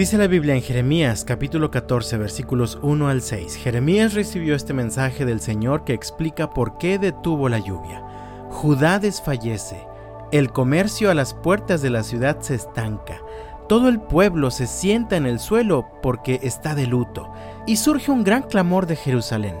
Dice la Biblia en Jeremías capítulo 14 versículos 1 al 6. Jeremías recibió este mensaje del Señor que explica por qué detuvo la lluvia. Judá desfallece, el comercio a las puertas de la ciudad se estanca, todo el pueblo se sienta en el suelo porque está de luto, y surge un gran clamor de Jerusalén.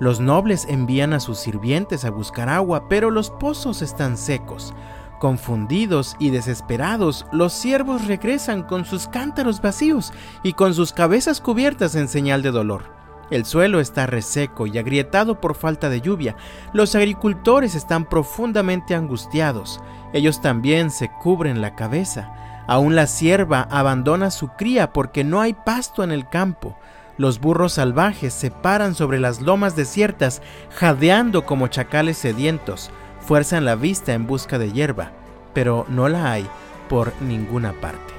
Los nobles envían a sus sirvientes a buscar agua, pero los pozos están secos. Confundidos y desesperados, los siervos regresan con sus cántaros vacíos y con sus cabezas cubiertas en señal de dolor. El suelo está reseco y agrietado por falta de lluvia. Los agricultores están profundamente angustiados. Ellos también se cubren la cabeza. Aún la sierva abandona su cría porque no hay pasto en el campo. Los burros salvajes se paran sobre las lomas desiertas, jadeando como chacales sedientos fuerzan la vista en busca de hierba, pero no la hay por ninguna parte.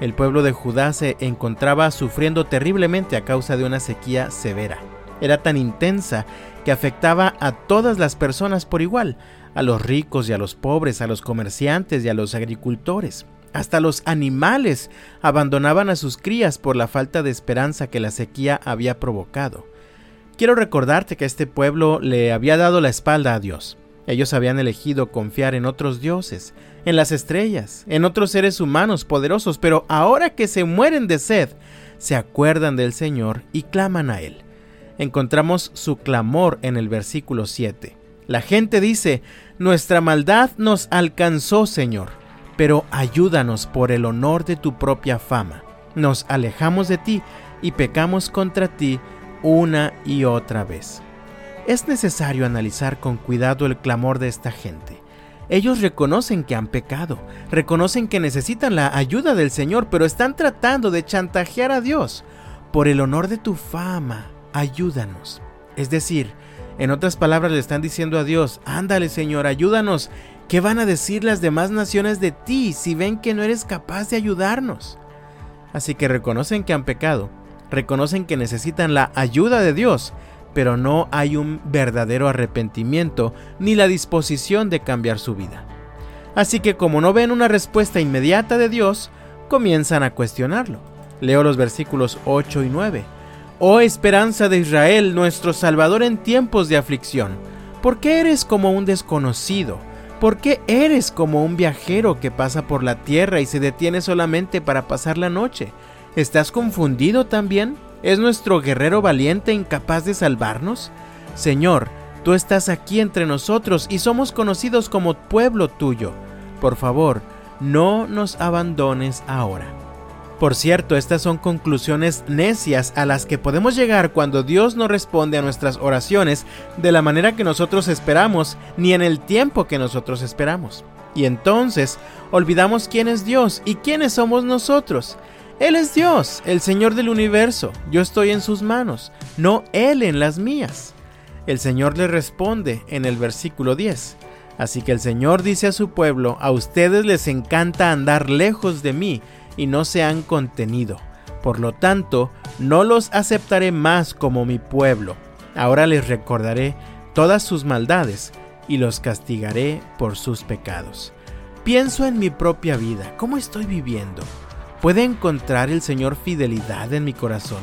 El pueblo de Judá se encontraba sufriendo terriblemente a causa de una sequía severa. Era tan intensa que afectaba a todas las personas por igual, a los ricos y a los pobres, a los comerciantes y a los agricultores. Hasta los animales abandonaban a sus crías por la falta de esperanza que la sequía había provocado. Quiero recordarte que este pueblo le había dado la espalda a Dios. Ellos habían elegido confiar en otros dioses, en las estrellas, en otros seres humanos poderosos, pero ahora que se mueren de sed, se acuerdan del Señor y claman a Él. Encontramos su clamor en el versículo 7. La gente dice, Nuestra maldad nos alcanzó, Señor, pero ayúdanos por el honor de tu propia fama. Nos alejamos de ti y pecamos contra ti una y otra vez es necesario analizar con cuidado el clamor de esta gente. Ellos reconocen que han pecado, reconocen que necesitan la ayuda del Señor, pero están tratando de chantajear a Dios. Por el honor de tu fama, ayúdanos. Es decir, en otras palabras le están diciendo a Dios, ándale Señor, ayúdanos. ¿Qué van a decir las demás naciones de ti si ven que no eres capaz de ayudarnos? Así que reconocen que han pecado, reconocen que necesitan la ayuda de Dios, pero no hay un verdadero arrepentimiento ni la disposición de cambiar su vida. Así que como no ven una respuesta inmediata de Dios, comienzan a cuestionarlo. Leo los versículos 8 y 9. Oh esperanza de Israel, nuestro Salvador en tiempos de aflicción, ¿por qué eres como un desconocido? ¿Por qué eres como un viajero que pasa por la tierra y se detiene solamente para pasar la noche? ¿Estás confundido también? ¿Es nuestro guerrero valiente incapaz de salvarnos? Señor, tú estás aquí entre nosotros y somos conocidos como pueblo tuyo. Por favor, no nos abandones ahora. Por cierto, estas son conclusiones necias a las que podemos llegar cuando Dios no responde a nuestras oraciones de la manera que nosotros esperamos, ni en el tiempo que nosotros esperamos. Y entonces olvidamos quién es Dios y quiénes somos nosotros. Él es Dios, el Señor del universo. Yo estoy en sus manos, no Él en las mías. El Señor le responde en el versículo 10. Así que el Señor dice a su pueblo, a ustedes les encanta andar lejos de mí y no se han contenido. Por lo tanto, no los aceptaré más como mi pueblo. Ahora les recordaré todas sus maldades y los castigaré por sus pecados. Pienso en mi propia vida, ¿cómo estoy viviendo? ¿Puede encontrar el Señor fidelidad en mi corazón?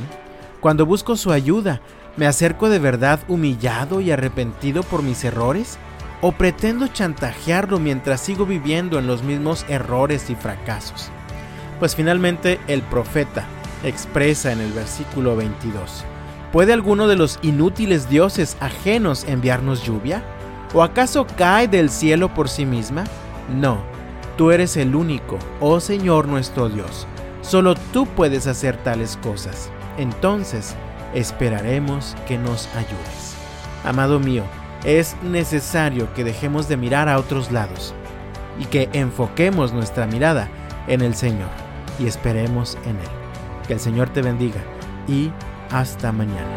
Cuando busco su ayuda, ¿me acerco de verdad humillado y arrepentido por mis errores? ¿O pretendo chantajearlo mientras sigo viviendo en los mismos errores y fracasos? Pues finalmente el profeta expresa en el versículo 22, ¿puede alguno de los inútiles dioses ajenos enviarnos lluvia? ¿O acaso cae del cielo por sí misma? No, tú eres el único, oh Señor nuestro Dios Solo tú puedes hacer tales cosas. Entonces, esperaremos que nos ayudes. Amado mío, es necesario que dejemos de mirar a otros lados y que enfoquemos nuestra mirada en el Señor y esperemos en Él. Que el Señor te bendiga y hasta mañana.